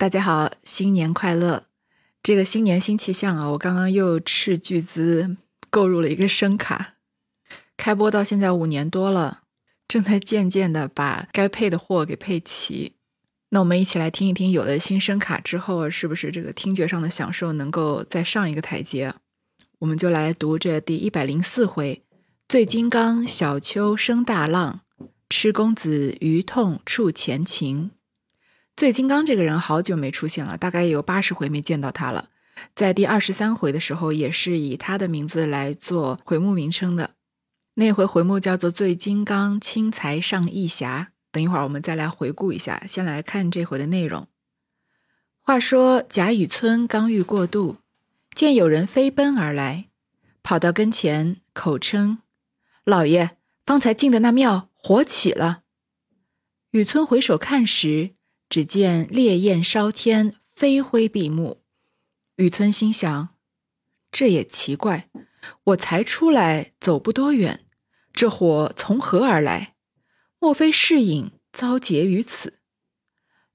大家好，新年快乐！这个新年新气象啊，我刚刚又斥巨资购入了一个声卡，开播到现在五年多了，正在渐渐的把该配的货给配齐。那我们一起来听一听，有了新声卡之后，是不是这个听觉上的享受能够再上一个台阶？我们就来读这第一百零四回：醉金刚小丘生大浪，痴公子余痛触前情。醉金刚这个人好久没出现了，大概有八十回没见到他了。在第二十三回的时候，也是以他的名字来做回目名称的。那回回目叫做“醉金刚轻才上义侠”。等一会儿我们再来回顾一下，先来看这回的内容。话说贾雨村刚欲过渡，见有人飞奔而来，跑到跟前，口称：“老爷，方才进的那庙火起了。”雨村回首看时，只见烈焰烧天，飞灰闭目。雨村心想：这也奇怪，我才出来走不多远，这火从何而来？莫非是隐遭劫于此？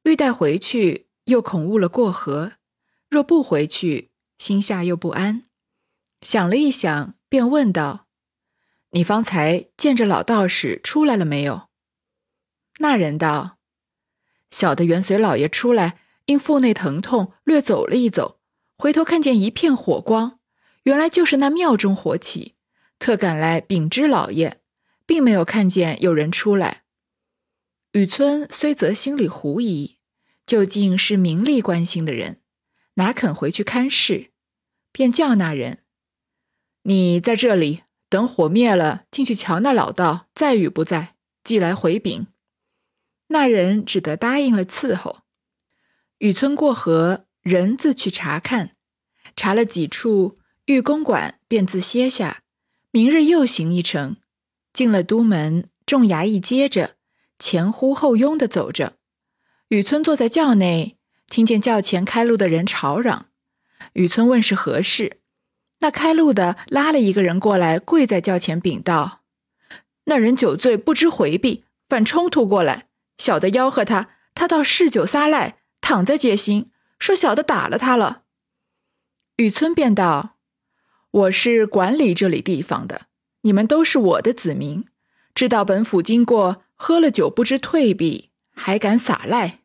欲待回去，又恐误了过河；若不回去，心下又不安。想了一想，便问道：“你方才见着老道士出来了没有？”那人道。小的原随老爷出来，因腹内疼痛，略走了一走，回头看见一片火光，原来就是那庙中火起，特赶来禀知老爷，并没有看见有人出来。雨村虽则心里狐疑，究竟是名利关心的人，哪肯回去看事，便叫那人：“你在这里等火灭了，进去瞧那老道在与不在，即来回禀。”那人只得答应了伺候。雨村过河，人自去查看，查了几处御公馆，便自歇下。明日又行一程，进了都门，众衙役接着前呼后拥的走着。雨村坐在轿内，听见轿前开路的人吵嚷。雨村问是何事，那开路的拉了一个人过来，跪在轿前禀道：“那人酒醉，不知回避，反冲突过来。”小的吆喝他，他倒嗜酒撒赖，躺在街心，说小的打了他了。雨村便道：“我是管理这里地方的，你们都是我的子民，知道本府经过，喝了酒不知退避，还敢撒赖。”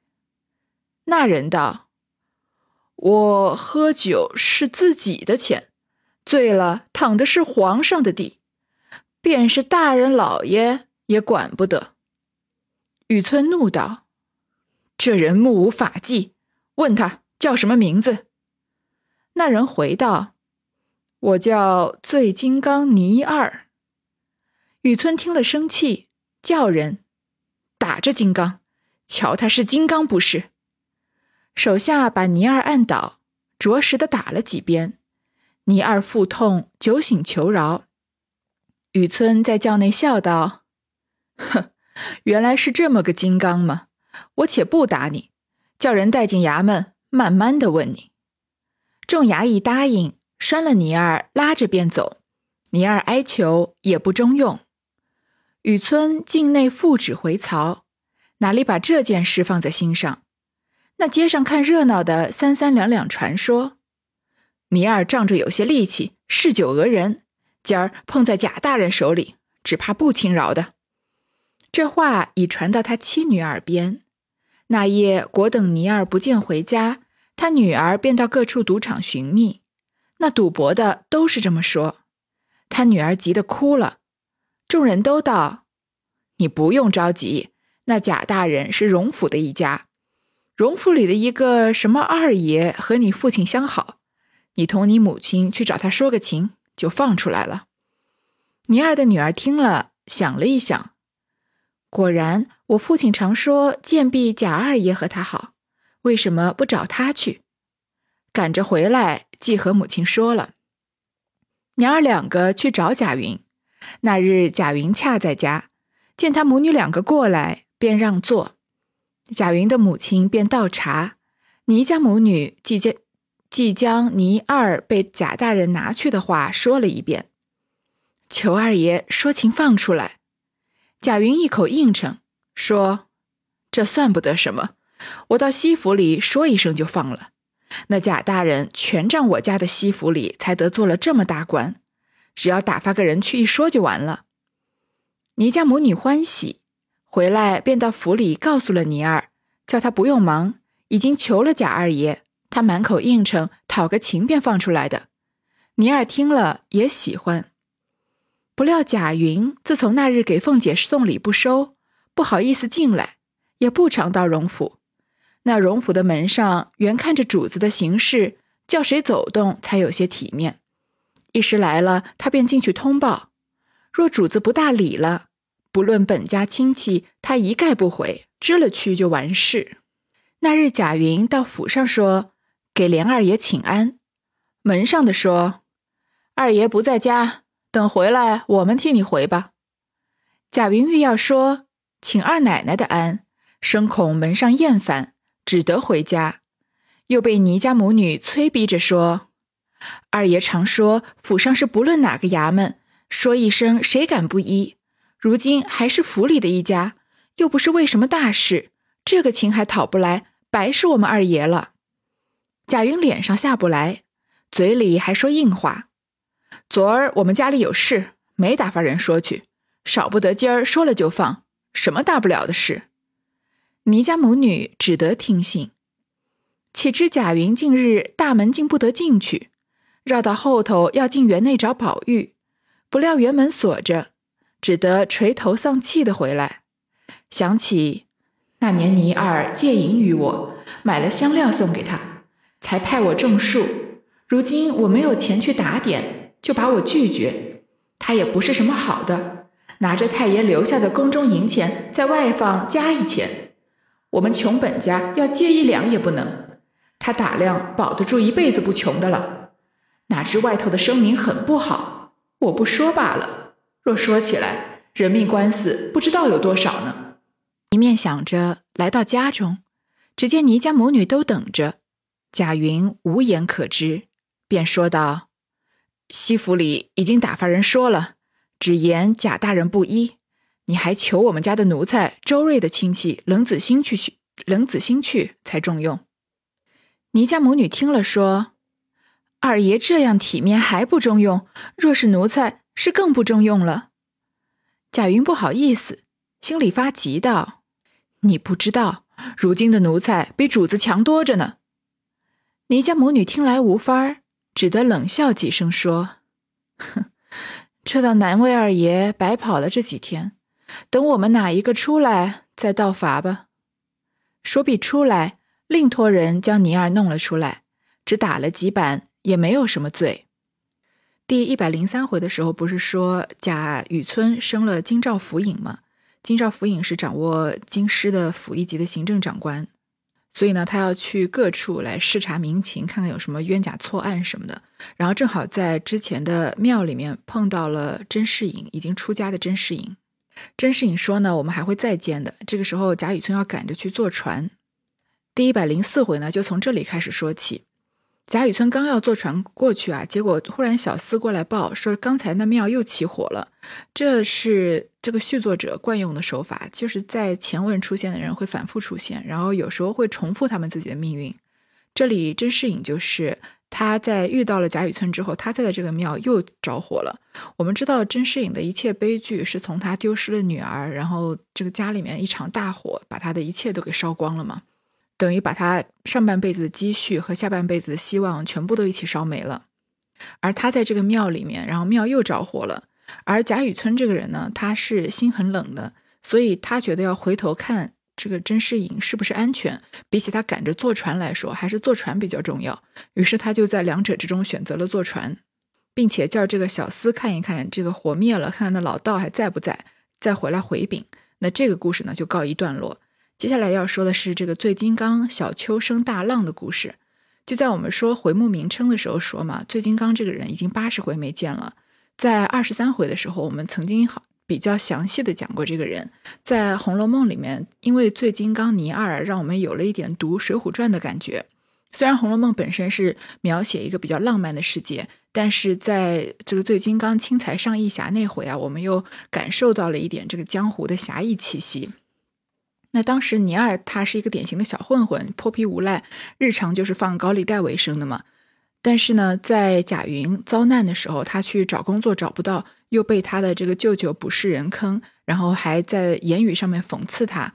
那人道：“我喝酒是自己的钱，醉了躺的是皇上的地，便是大人老爷也管不得。”雨村怒道：“这人目无法纪，问他叫什么名字？”那人回道：“我叫醉金刚倪二。”雨村听了生气，叫人打着金刚，瞧他是金刚不是？手下把倪二按倒，着实的打了几鞭。倪二腹痛，酒醒求饶。雨村在轿内笑道：“哼。”原来是这么个金刚吗？我且不打你，叫人带进衙门，慢慢的问你。众衙役答应，拴了尼二，拉着便走。尼二哀求也不中用。雨村境内复旨回曹，哪里把这件事放在心上？那街上看热闹的三三两两传说，尼二仗着有些力气，嗜酒讹人，今儿碰在贾大人手里，只怕不轻饶的。这话已传到他妻女耳边。那夜果等尼儿不见回家，他女儿便到各处赌场寻觅。那赌博的都是这么说。他女儿急得哭了。众人都道：“你不用着急，那贾大人是荣府的一家，荣府里的一个什么二爷和你父亲相好，你同你母亲去找他说个情，就放出来了。”尼儿的女儿听了，想了一想。果然，我父亲常说贱婢贾二爷和他好，为什么不找他去？赶着回来，即和母亲说了。娘儿两个去找贾云。那日贾云恰在家，见他母女两个过来，便让座。贾云的母亲便倒茶，倪家母女即将即将倪二被贾大人拿去的话说了一遍，求二爷说情放出来。贾云一口应承说：“这算不得什么，我到西府里说一声就放了。那贾大人全仗我家的西府里才得做了这么大官，只要打发个人去一说就完了。倪家母女欢喜，回来便到府里告诉了倪二，叫他不用忙，已经求了贾二爷，他满口应承，讨个情便放出来的。倪二听了也喜欢。不料贾云自从那日给凤姐送礼不收，不好意思进来，也不常到荣府。那荣府的门上原看着主子的行事，叫谁走动才有些体面。一时来了，他便进去通报。若主子不大理了，不论本家亲戚，他一概不回，知了去就完事。那日贾云到府上说给连二爷请安，门上的说二爷不在家，等回来我们替你回吧。贾云欲要说请二奶奶的安，生恐门上厌烦。只得回家，又被倪家母女催逼着说：“二爷常说府上是不论哪个衙门，说一声谁敢不依？如今还是府里的一家，又不是为什么大事，这个情还讨不来，白是我们二爷了。”贾云脸上下不来，嘴里还说硬话：“昨儿我们家里有事，没打发人说去，少不得今儿说了就放，什么大不了的事。”倪家母女只得听信。岂知贾云近日大门竟不得进去，绕到后头要进园内找宝玉，不料园门锁着，只得垂头丧气的回来。想起那年倪二借银于我，买了香料送给他，才派我种树。如今我没有钱去打点，就把我拒绝。他也不是什么好的，拿着太爷留下的宫中银钱，在外放加一钱。我们穷本家要借一两也不能，他打量保得住一辈子不穷的了。哪知外头的声名很不好，我不说罢了。若说起来，人命官司不知道有多少呢。一面想着，来到家中，只见倪家母女都等着。贾云无言可知，便说道：“西府里已经打发人说了，只言贾大人不依。”你还求我们家的奴才周瑞的亲戚冷子兴去去，冷子兴去才重用。倪家母女听了说：“二爷这样体面还不中用，若是奴才是更不中用了。”贾云不好意思，心里发急道：“你不知道，如今的奴才比主子强多着呢。”倪家母女听来无法儿，只得冷笑几声说：“哼，这倒难为二爷白跑了这几天。”等我们哪一个出来，再道罚吧。说毕出来，另托人将倪二弄了出来，只打了几板，也没有什么罪。第一百零三回的时候，不是说贾雨村升了京兆府尹吗？京兆府尹是掌握京师的府一级的行政长官，所以呢，他要去各处来视察民情，看看有什么冤假错案什么的。然后正好在之前的庙里面碰到了甄士隐，已经出家的甄士隐。甄士隐说呢，我们还会再见的。这个时候，贾雨村要赶着去坐船。第一百零四回呢，就从这里开始说起。贾雨村刚要坐船过去啊，结果忽然小厮过来报说，刚才那庙又起火了。这是这个续作者惯用的手法，就是在前文出现的人会反复出现，然后有时候会重复他们自己的命运。这里甄士隐就是。他在遇到了贾雨村之后，他在的这个庙又着火了。我们知道甄士隐的一切悲剧是从他丢失了女儿，然后这个家里面一场大火把他的一切都给烧光了嘛，等于把他上半辈子的积蓄和下半辈子的希望全部都一起烧没了。而他在这个庙里面，然后庙又着火了。而贾雨村这个人呢，他是心很冷的，所以他觉得要回头看。这个甄士隐是不是安全？比起他赶着坐船来说，还是坐船比较重要。于是他就在两者之中选择了坐船，并且叫这个小厮看一看这个火灭了，看看那老道还在不在，再回来回禀。那这个故事呢就告一段落。接下来要说的是这个醉金刚小秋生大浪的故事。就在我们说回目名称的时候说嘛，醉金刚这个人已经八十回没见了，在二十三回的时候，我们曾经好。比较详细的讲过这个人，在《红楼梦》里面，因为醉金刚倪二，让我们有了一点读《水浒传》的感觉。虽然《红楼梦》本身是描写一个比较浪漫的世界，但是在这个醉金刚轻财上义侠那回啊，我们又感受到了一点这个江湖的侠义气息。那当时尼二他是一个典型的小混混，泼皮无赖，日常就是放高利贷为生的嘛。但是呢，在贾云遭难的时候，他去找工作找不到，又被他的这个舅舅不是人坑，然后还在言语上面讽刺他。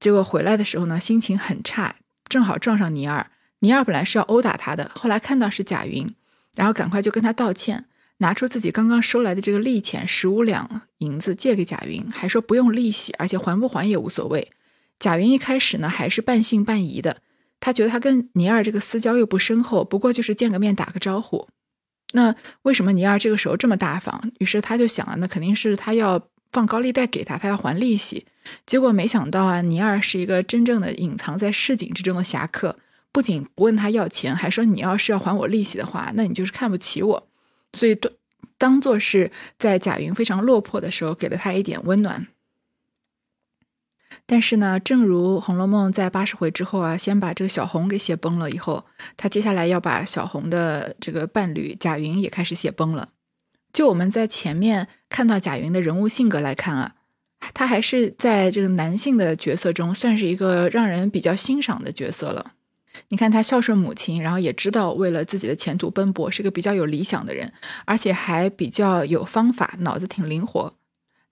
结果回来的时候呢，心情很差，正好撞上尼尔。尼尔本来是要殴打他的，后来看到是贾云，然后赶快就跟他道歉，拿出自己刚刚收来的这个利钱十五两银子借给贾云，还说不用利息，而且还不还也无所谓。贾云一开始呢，还是半信半疑的。他觉得他跟尼尔这个私交又不深厚，不过就是见个面打个招呼。那为什么尼尔这个时候这么大方？于是他就想啊，那肯定是他要放高利贷给他，他要还利息。结果没想到啊，尼尔是一个真正的隐藏在市井之中的侠客，不仅不问他要钱，还说你要是要还我利息的话，那你就是看不起我。所以，当当做是在贾云非常落魄的时候，给了他一点温暖。但是呢，正如《红楼梦》在八十回之后啊，先把这个小红给写崩了以后，他接下来要把小红的这个伴侣贾云也开始写崩了。就我们在前面看到贾云的人物性格来看啊，他还是在这个男性的角色中算是一个让人比较欣赏的角色了。你看他孝顺母亲，然后也知道为了自己的前途奔波，是个比较有理想的人，而且还比较有方法，脑子挺灵活。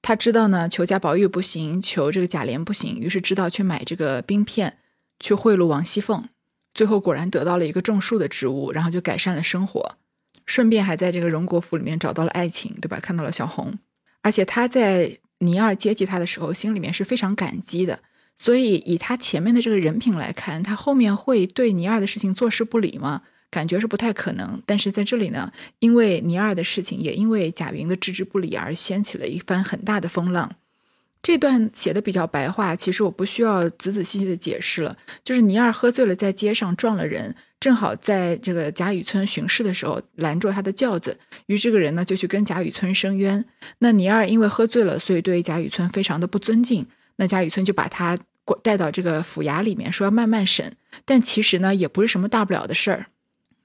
他知道呢，求贾宝玉不行，求这个贾琏不行，于是知道去买这个冰片，去贿赂王熙凤，最后果然得到了一个种树的职务，然后就改善了生活，顺便还在这个荣国府里面找到了爱情，对吧？看到了小红，而且他在倪二接济他的时候，心里面是非常感激的，所以以他前面的这个人品来看，他后面会对倪二的事情坐视不理吗？感觉是不太可能，但是在这里呢，因为尼二的事情，也因为贾云的置之不理而掀起了一番很大的风浪。这段写的比较白话，其实我不需要仔仔细细的解释了。就是尼二喝醉了，在街上撞了人，正好在这个贾雨村巡视的时候拦住他的轿子，于这个人呢就去跟贾雨村申冤。那尼二因为喝醉了，所以对贾雨村非常的不尊敬。那贾雨村就把他带到这个府衙里面，说要慢慢审。但其实呢，也不是什么大不了的事儿。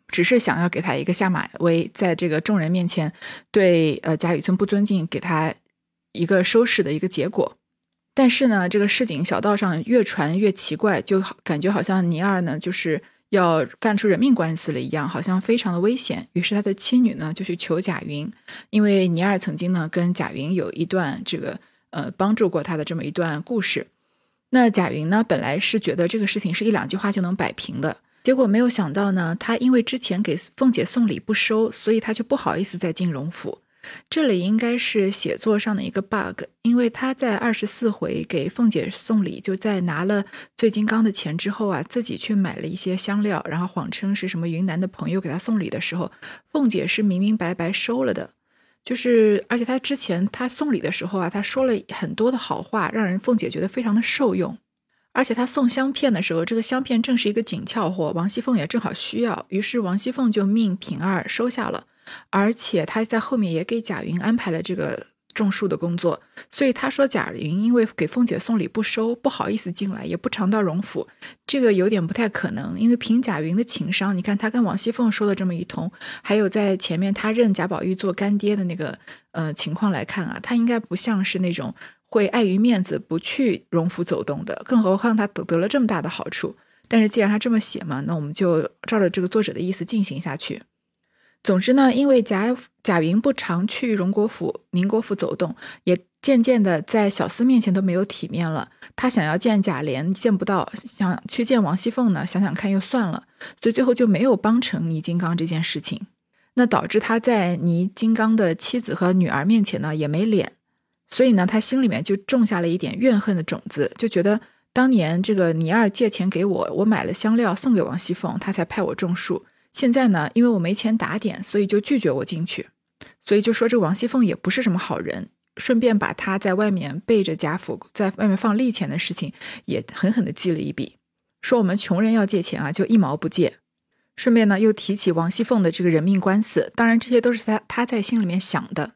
只是想要给他一个下马威，在这个众人面前对呃贾雨村不尊敬，给他一个收拾的一个结果。但是呢，这个市井小道上越传越奇怪，就好感觉好像尼二呢就是要干出人命官司了一样，好像非常的危险。于是他的妻女呢就去求贾云，因为尼二曾经呢跟贾云有一段这个呃帮助过他的这么一段故事。那贾云呢本来是觉得这个事情是一两句话就能摆平的。结果没有想到呢，他因为之前给凤姐送礼不收，所以他就不好意思再进荣府。这里应该是写作上的一个 bug，因为他在二十四回给凤姐送礼，就在拿了醉金刚的钱之后啊，自己去买了一些香料，然后谎称是什么云南的朋友给他送礼的时候，凤姐是明明白白收了的。就是而且他之前他送礼的时候啊，他说了很多的好话，让人凤姐觉得非常的受用。而且他送香片的时候，这个香片正是一个紧俏货，王熙凤也正好需要，于是王熙凤就命平儿收下了。而且他在后面也给贾云安排了这个种树的工作，所以他说贾云因为给凤姐送礼不收，不好意思进来，也不常到荣府，这个有点不太可能。因为凭贾云的情商，你看他跟王熙凤说了这么一通，还有在前面他认贾宝玉做干爹的那个呃情况来看啊，他应该不像是那种。会碍于面子不去荣府走动的，更何况他得得了这么大的好处。但是既然他这么写嘛，那我们就照着这个作者的意思进行下去。总之呢，因为贾贾云不常去荣国府、宁国府走动，也渐渐的在小厮面前都没有体面了。他想要见贾琏，见不到；想去见王熙凤呢，想想看又算了。所以最后就没有帮成倪金刚这件事情。那导致他在倪金刚的妻子和女儿面前呢，也没脸。所以呢，他心里面就种下了一点怨恨的种子，就觉得当年这个倪二借钱给我，我买了香料送给王熙凤，他才派我种树。现在呢，因为我没钱打点，所以就拒绝我进去。所以就说这王熙凤也不是什么好人，顺便把他在外面背着贾府在外面放利钱的事情也狠狠地记了一笔，说我们穷人要借钱啊，就一毛不借。顺便呢，又提起王熙凤的这个人命官司，当然这些都是他他在心里面想的。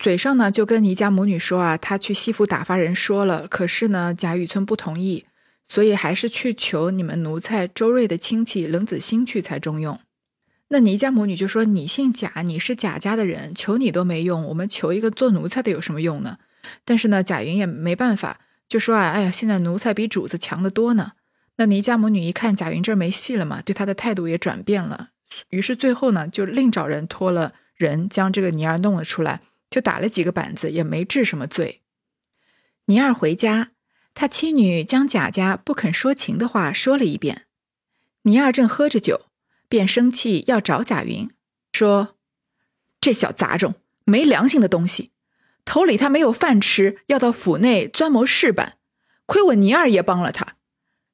嘴上呢就跟倪家母女说啊，他去西府打发人说了，可是呢贾雨村不同意，所以还是去求你们奴才周瑞的亲戚冷子兴去才中用。那倪家母女就说：“你姓贾，你是贾家的人，求你都没用，我们求一个做奴才的有什么用呢？”但是呢贾云也没办法，就说啊，哎呀，现在奴才比主子强得多呢。那倪家母女一看贾云这儿没戏了嘛，对他的态度也转变了。于是最后呢，就另找人托了人将这个倪二弄了出来，就打了几个板子，也没治什么罪。倪二回家，他妻女将贾家不肯说情的话说了一遍。倪二正喝着酒，便生气要找贾云，说：“这小杂种，没良心的东西！头里他没有饭吃，要到府内钻谋事办，亏我倪二爷帮了他。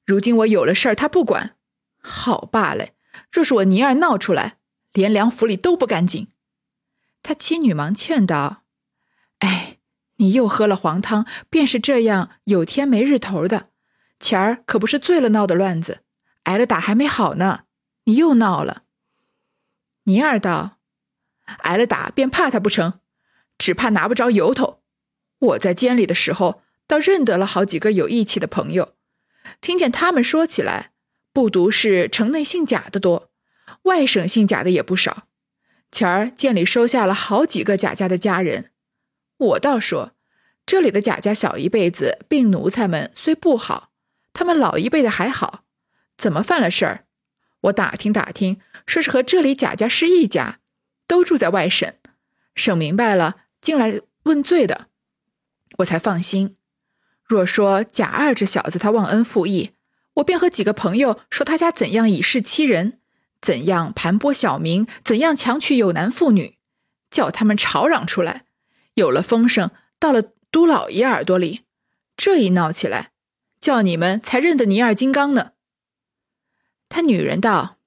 如今我有了事儿，他不管，好罢了。”若是我倪二闹出来，连梁府里都不干净。他妻女忙劝道：“哎，你又喝了黄汤，便是这样有天没日头的。前儿可不是醉了闹的乱子，挨了打还没好呢，你又闹了。”尼儿道：“挨了打便怕他不成？只怕拿不着由头。我在监里的时候，倒认得了好几个有义气的朋友，听见他们说起来。”不独是城内姓贾的多，外省姓贾的也不少。前儿监里收下了好几个贾家的家人，我倒说，这里的贾家小一辈子病奴才们虽不好，他们老一辈的还好。怎么犯了事儿？我打听打听，说是和这里贾家是一家，都住在外省。省明白了，进来问罪的，我才放心。若说贾二这小子他忘恩负义。我便和几个朋友说他家怎样以势欺人，怎样盘剥小民，怎样强娶有男妇女，叫他们吵嚷出来。有了风声，到了都老爷耳朵里，这一闹起来，叫你们才认得尼二金刚呢。他女人道：“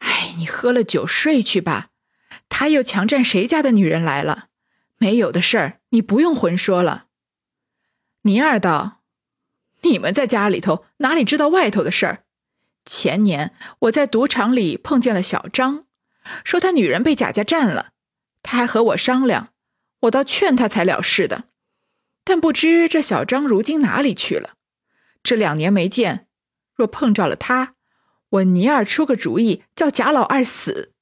哎，你喝了酒睡去吧。他又强占谁家的女人来了？没有的事儿，你不用混说了。”尼二道。你们在家里头哪里知道外头的事儿？前年我在赌场里碰见了小张，说他女人被贾家占了，他还和我商量，我倒劝他才了事的。但不知这小张如今哪里去了？这两年没见，若碰着了他，我尼二出个主意，叫贾老二死，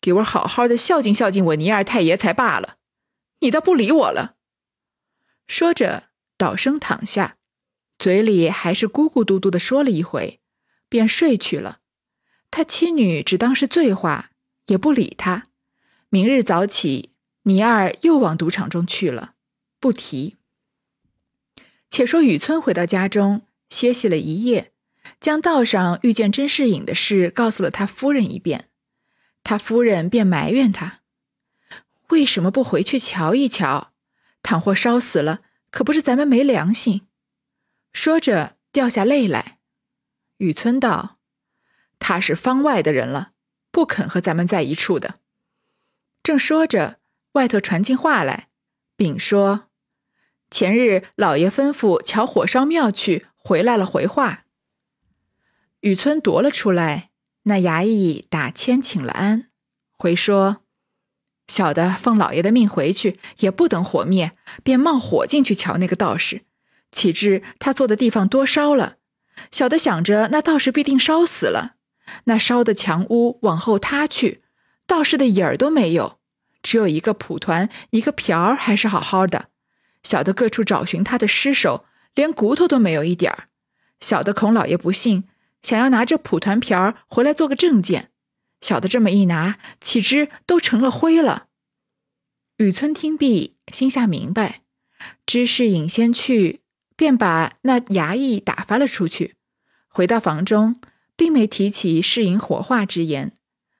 给我好好的孝敬孝敬我尼二太爷才罢了。你倒不理我了。说着，倒身躺下。嘴里还是咕咕嘟嘟的说了一回，便睡去了。他妻女只当是醉话，也不理他。明日早起，倪二又往赌场中去了，不提。且说雨村回到家中，歇息了一夜，将道上遇见甄士隐的事告诉了他夫人一遍。他夫人便埋怨他，为什么不回去瞧一瞧？倘或烧死了，可不是咱们没良心。说着，掉下泪来。雨村道：“他是方外的人了，不肯和咱们在一处的。”正说着，外头传进话来，禀说：“前日老爷吩咐瞧火烧庙去，回来了回话。”雨村夺了出来，那衙役打签请了安，回说：“小的奉老爷的命回去，也不等火灭，便冒火进去瞧那个道士。”岂知他坐的地方多烧了，小的想着那道士必定烧死了。那烧的墙屋往后塌去，道士的影儿都没有，只有一个蒲团，一个瓢儿还是好好的。小的各处找寻他的尸首，连骨头都没有一点儿。小的孔老爷不信，想要拿着蒲团瓢儿回来做个证件。小的这么一拿，岂知都成了灰了。雨村听毕，心下明白，知是隐先去。便把那衙役打发了出去，回到房中，并没提起世隐火化之言，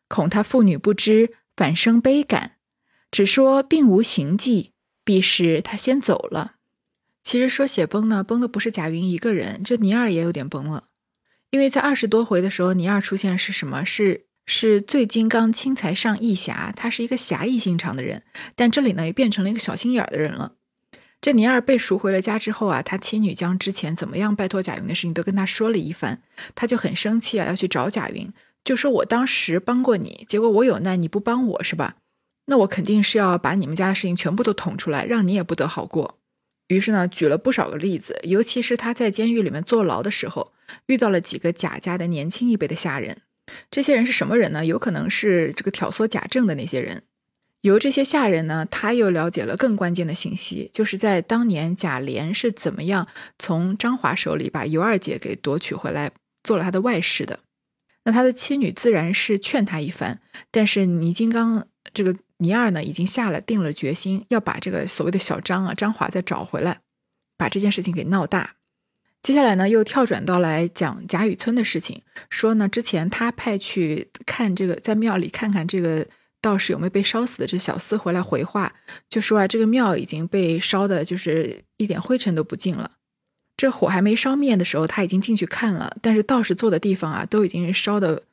恐他妇女不知，反生悲感，只说并无行迹，必是他先走了。其实说写崩呢，崩的不是贾云一个人，这尼二也有点崩了，因为在二十多回的时候，尼二出现是什么？是是醉金刚轻财上义侠，他是一个侠义心肠的人，但这里呢，也变成了一个小心眼的人了。这尼二被赎回了家之后啊，他妻女将之前怎么样拜托贾云的事情都跟他说了一番，他就很生气啊，要去找贾云，就说我当时帮过你，结果我有难你不帮我是吧？那我肯定是要把你们家的事情全部都捅出来，让你也不得好过。于是呢，举了不少个例子，尤其是他在监狱里面坐牢的时候，遇到了几个贾家的年轻一辈的下人，这些人是什么人呢？有可能是这个挑唆贾政的那些人。由这些下人呢，他又了解了更关键的信息，就是在当年贾琏是怎么样从张华手里把尤二姐给夺取回来，做了他的外室的。那他的妻女自然是劝他一番，但是倪金刚这个倪二呢，已经下了定了决心，要把这个所谓的小张啊张华再找回来，把这件事情给闹大。接下来呢，又跳转到来讲贾雨村的事情，说呢，之前他派去看这个，在庙里看看这个道士有没有被烧死的这小厮回来回话，就说啊，这个庙已经被烧的，就是一点灰尘都不进了。这火还没烧灭的时候，他已经进去看了，但是道士坐的地方啊，都已经烧的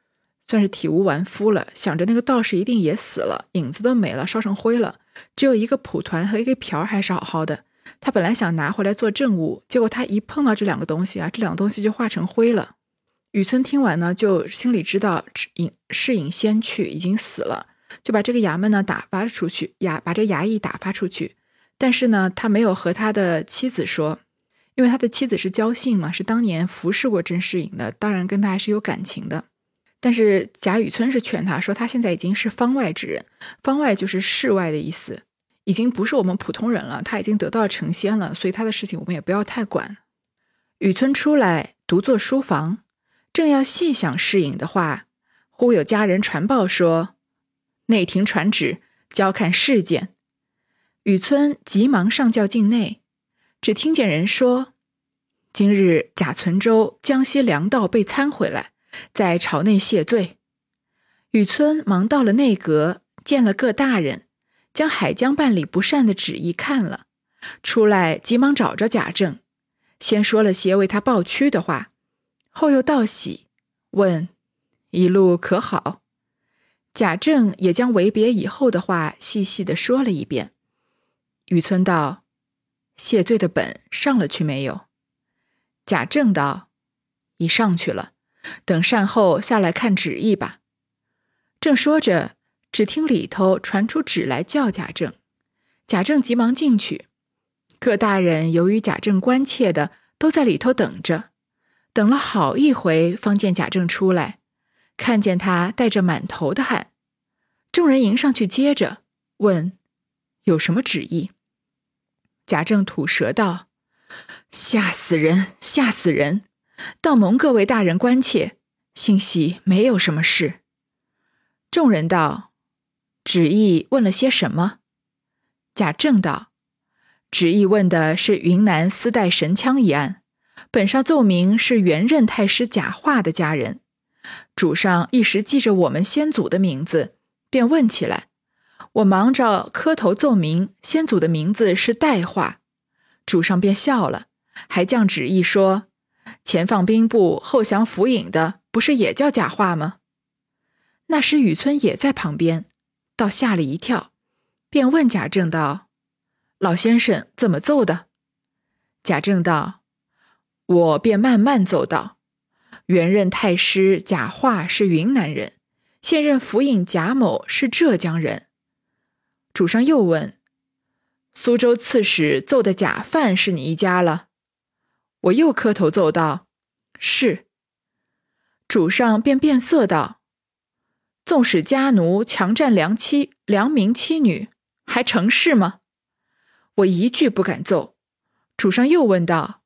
算是体无完肤了。想着那个道士一定也死了，影子都没了，烧成灰了，只有一个蒲团和一个瓢还是好好的。他本来想拿回来做证物，结果他一碰到这两个东西啊，这两个东西就化成灰了。雨村听完呢，就心里知道影是隐先去，已经死了，就把这个衙门呢打发出去，衙把这衙役打发出去。但是呢，他没有和他的妻子说，因为他的妻子是焦姓嘛，是当年服侍过甄士隐的，当然跟他还是有感情的。但是贾雨村是劝他说，他现在已经是方外之人，方外就是世外的意思。已经不是我们普通人了，他已经得到成仙了，所以他的事情我们也不要太管。雨村出来独坐书房，正要细想侍隐的话，忽有家人传报说，内廷传旨，交看事件。雨村急忙上轿进内，只听见人说，今日贾存周江西粮道被参回来，在朝内谢罪。雨村忙到了内阁，见了各大人。将海江办理不善的旨意看了，出来急忙找着贾政，先说了些为他抱屈的话，后又道喜，问一路可好？贾政也将为别以后的话细细的说了一遍。雨村道：“谢罪的本上了去没有？”贾政道：“已上去了，等善后下来看旨意吧。”正说着。只听里头传出旨来叫贾政，贾政急忙进去。各大人由于贾政关切的，都在里头等着，等了好一回，方见贾政出来，看见他带着满头的汗，众人迎上去接着问有什么旨意。贾政吐舌道：“吓死人，吓死人！倒蒙各位大人关切，幸喜没有什么事。”众人道。旨意问了些什么？贾政道：“旨意问的是云南私带神枪一案，本上奏明是原任太师贾化的家人。主上一时记着我们先祖的名字，便问起来。我忙着磕头奏明，先祖的名字是代化。主上便笑了，还降旨意说：前放兵部，后降府尹的，不是也叫贾化吗？那时雨村也在旁边。”倒吓了一跳，便问贾政道：“老先生怎么奏的？”贾政道：“我便慢慢奏道。原任太师贾化是云南人，现任府尹贾某是浙江人。”主上又问：“苏州刺史奏的贾范是你一家了？”我又磕头奏道：“是。”主上便变色道。纵使家奴强占良妻、良民妻女，还成事吗？我一句不敢奏。主上又问道：“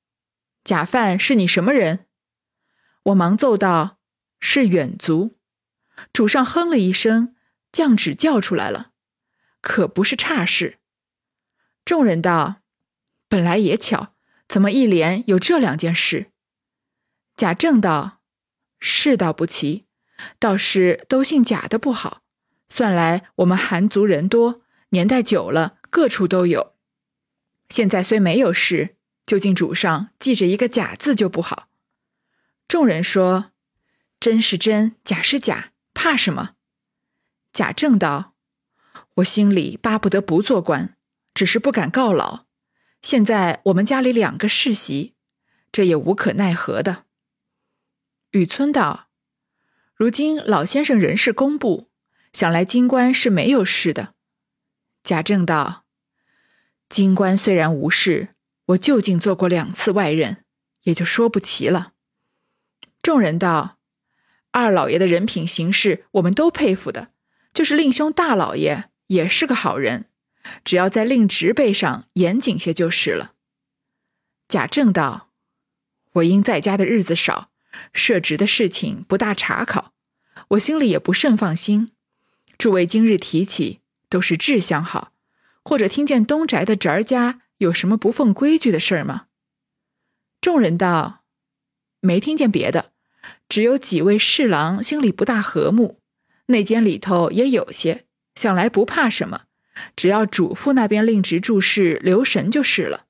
贾范是你什么人？”我忙奏道：“是远族。”主上哼了一声，降旨叫出来了，可不是差事。众人道：“本来也巧，怎么一连有这两件事？”贾政道：“是倒不齐。”倒是都姓贾的不好，算来我们韩族人多，年代久了，各处都有。现在虽没有事，就竟主上记着一个贾字就不好。众人说：“真是真，假是假，怕什么？”贾政道：“我心里巴不得不做官，只是不敢告老。现在我们家里两个世袭，这也无可奈何的。”雨村道。如今老先生人事公布，想来京官是没有事的。贾政道：“京官虽然无事，我就近做过两次外任，也就说不齐了。”众人道：“二老爷的人品行事，我们都佩服的，就是令兄大老爷也是个好人，只要在令侄辈上严谨些就是了。”贾政道：“我因在家的日子少，设职的事情不大查考，我心里也不甚放心。诸位今日提起，都是志向好，或者听见东宅的侄儿家有什么不奉规矩的事吗？”众人道：“没听见别的，只有几位侍郎心里不大和睦。内监里头也有些，想来不怕什么，只要主父那边令侄注事留神就是了。”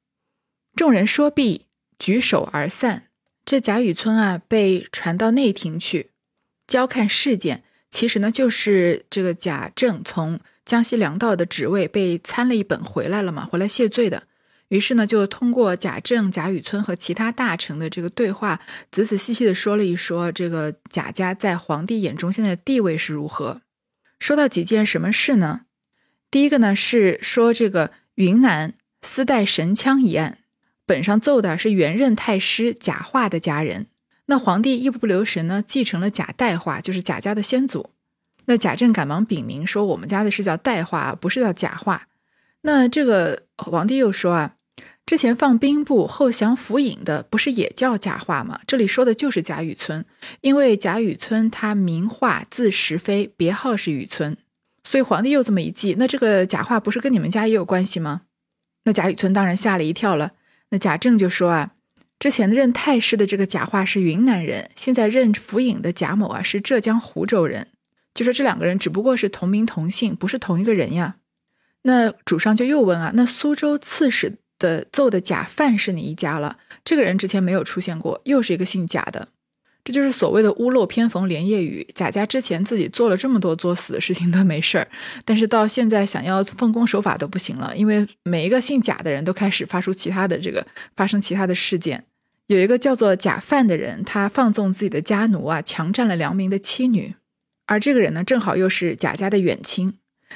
众人说毕，举手而散。这贾雨村啊，被传到内廷去，交看事件。其实呢，就是这个贾政从江西粮道的职位被参了一本回来了嘛，回来谢罪的。于是呢，就通过贾政、贾雨村和其他大臣的这个对话，仔仔细细的说了一说这个贾家在皇帝眼中现在的地位是如何。说到几件什么事呢？第一个呢是说这个云南私带神枪一案，本上奏的是原任太师贾化的家人。那皇帝一不留神呢，继承了贾代化，就是贾家的先祖。那贾政赶忙禀明说，我们家的是叫代化，不是叫贾化。那这个皇帝又说啊。之前放兵部后降府尹的不是也叫贾化吗？这里说的就是贾雨村，因为贾雨村他名化字石飞，别号是雨村，所以皇帝又这么一记，那这个贾化不是跟你们家也有关系吗？那贾雨村当然吓了一跳了。那贾政就说啊，之前任太师的这个贾化是云南人，现在任府尹的贾某啊是浙江湖州人，就说这两个人只不过是同名同姓，不是同一个人呀。那主上就又问啊，那苏州刺史？的奏的贾范是哪一家了？这个人之前没有出现过，又是一个姓贾的，这就是所谓的屋漏偏逢连夜雨。贾家之前自己做了这么多作死的事情都没事儿，但是到现在想要奉公守法都不行了，因为每一个姓贾的人都开始发出其他的这个发生其他的事件。有一个叫做贾范的人，他放纵自己的家奴啊，强占了良民的妻女，而这个人呢，正好又是贾家的远亲。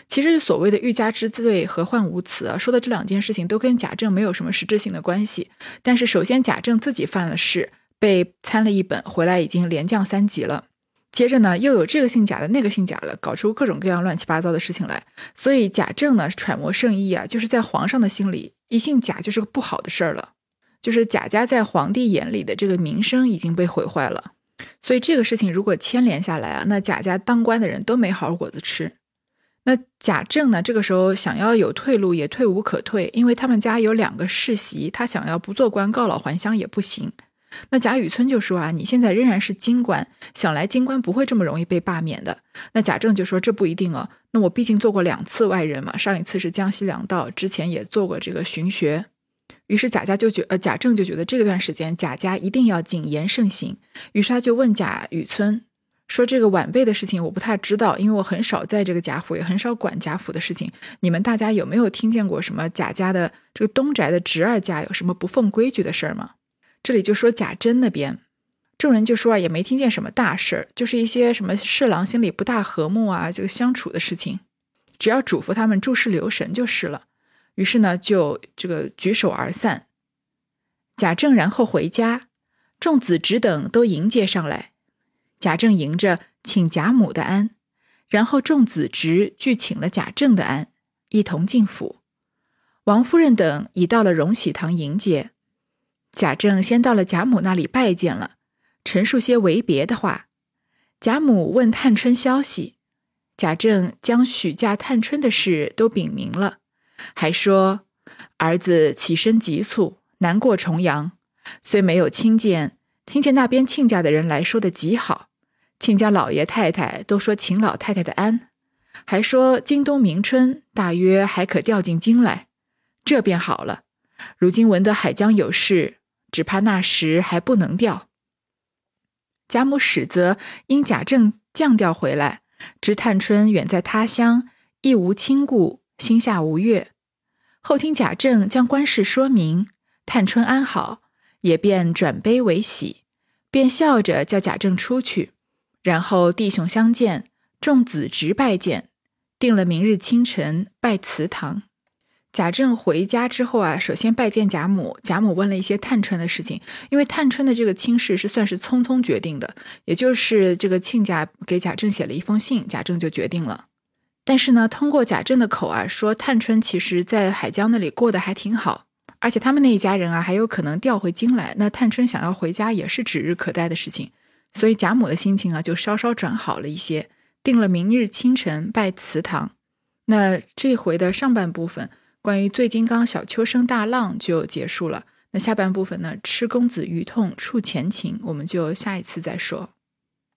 其实所谓的欲加之罪，何患无辞啊？说的这两件事情都跟贾政没有什么实质性的关系。但是首先贾政自己犯了事，被参了一本，回来已经连降三级了。接着呢，又有这个姓贾的，那个姓贾的，搞出各种各样乱七八糟的事情来。所以贾政呢，揣摩圣意啊，就是在皇上的心里，一姓贾就是个不好的事儿了。就是贾家在皇帝眼里的这个名声已经被毁坏了。所以这个事情如果牵连下来啊，那贾家当官的人都没好果子吃。那贾政呢？这个时候想要有退路，也退无可退，因为他们家有两个世袭，他想要不做官告老还乡也不行。那贾雨村就说啊，你现在仍然是京官，想来京官不会这么容易被罢免的。那贾政就说这不一定哦。那我毕竟做过两次外人嘛，上一次是江西粮道，之前也做过这个巡学。于是贾家就觉，呃，贾政就觉得这段时间贾家一定要谨言慎行。于是他就问贾雨村。说这个晚辈的事情我不太知道，因为我很少在这个贾府，也很少管贾府的事情。你们大家有没有听见过什么贾家的这个东宅的侄儿家有什么不奉规矩的事儿吗？这里就说贾珍那边，众人就说啊，也没听见什么大事儿，就是一些什么侍郎心里不大和睦啊，这个相处的事情，只要嘱咐他们注视留神就是了。于是呢，就这个举手而散。贾政然后回家，众子侄等都迎接上来。贾政迎着请贾母的安，然后众子侄俱请了贾政的安，一同进府。王夫人等已到了荣禧堂迎接。贾政先到了贾母那里拜见了，陈述些为别的话。贾母问探春消息，贾政将许嫁探春的事都禀明了，还说儿子起身急促，难过重阳，虽没有亲见，听见那边亲家的人来说的极好。亲家老爷太太都说请老太太的安，还说今冬明春大约还可调进京来，这便好了。如今闻得海江有事，只怕那时还不能调。贾母始则因贾政降调回来，知探春远在他乡，亦无亲故，心下无悦。后听贾政将官事说明，探春安好，也便转悲为喜，便笑着叫贾政出去。然后弟兄相见，众子侄拜见，定了明日清晨拜祠堂。贾政回家之后啊，首先拜见贾母。贾母问了一些探春的事情，因为探春的这个亲事是算是匆匆决定的，也就是这个亲家给贾政写了一封信，贾政就决定了。但是呢，通过贾政的口啊，说探春其实在海疆那里过得还挺好，而且他们那一家人啊，还有可能调回京来。那探春想要回家也是指日可待的事情，所以贾母的心情啊，就稍稍转好了一些，定了明日清晨拜祠堂。那这回的上半部分关于醉金刚、小秋生、大浪就结束了。那下半部分呢，吃公子鱼痛触前情，我们就下一次再说。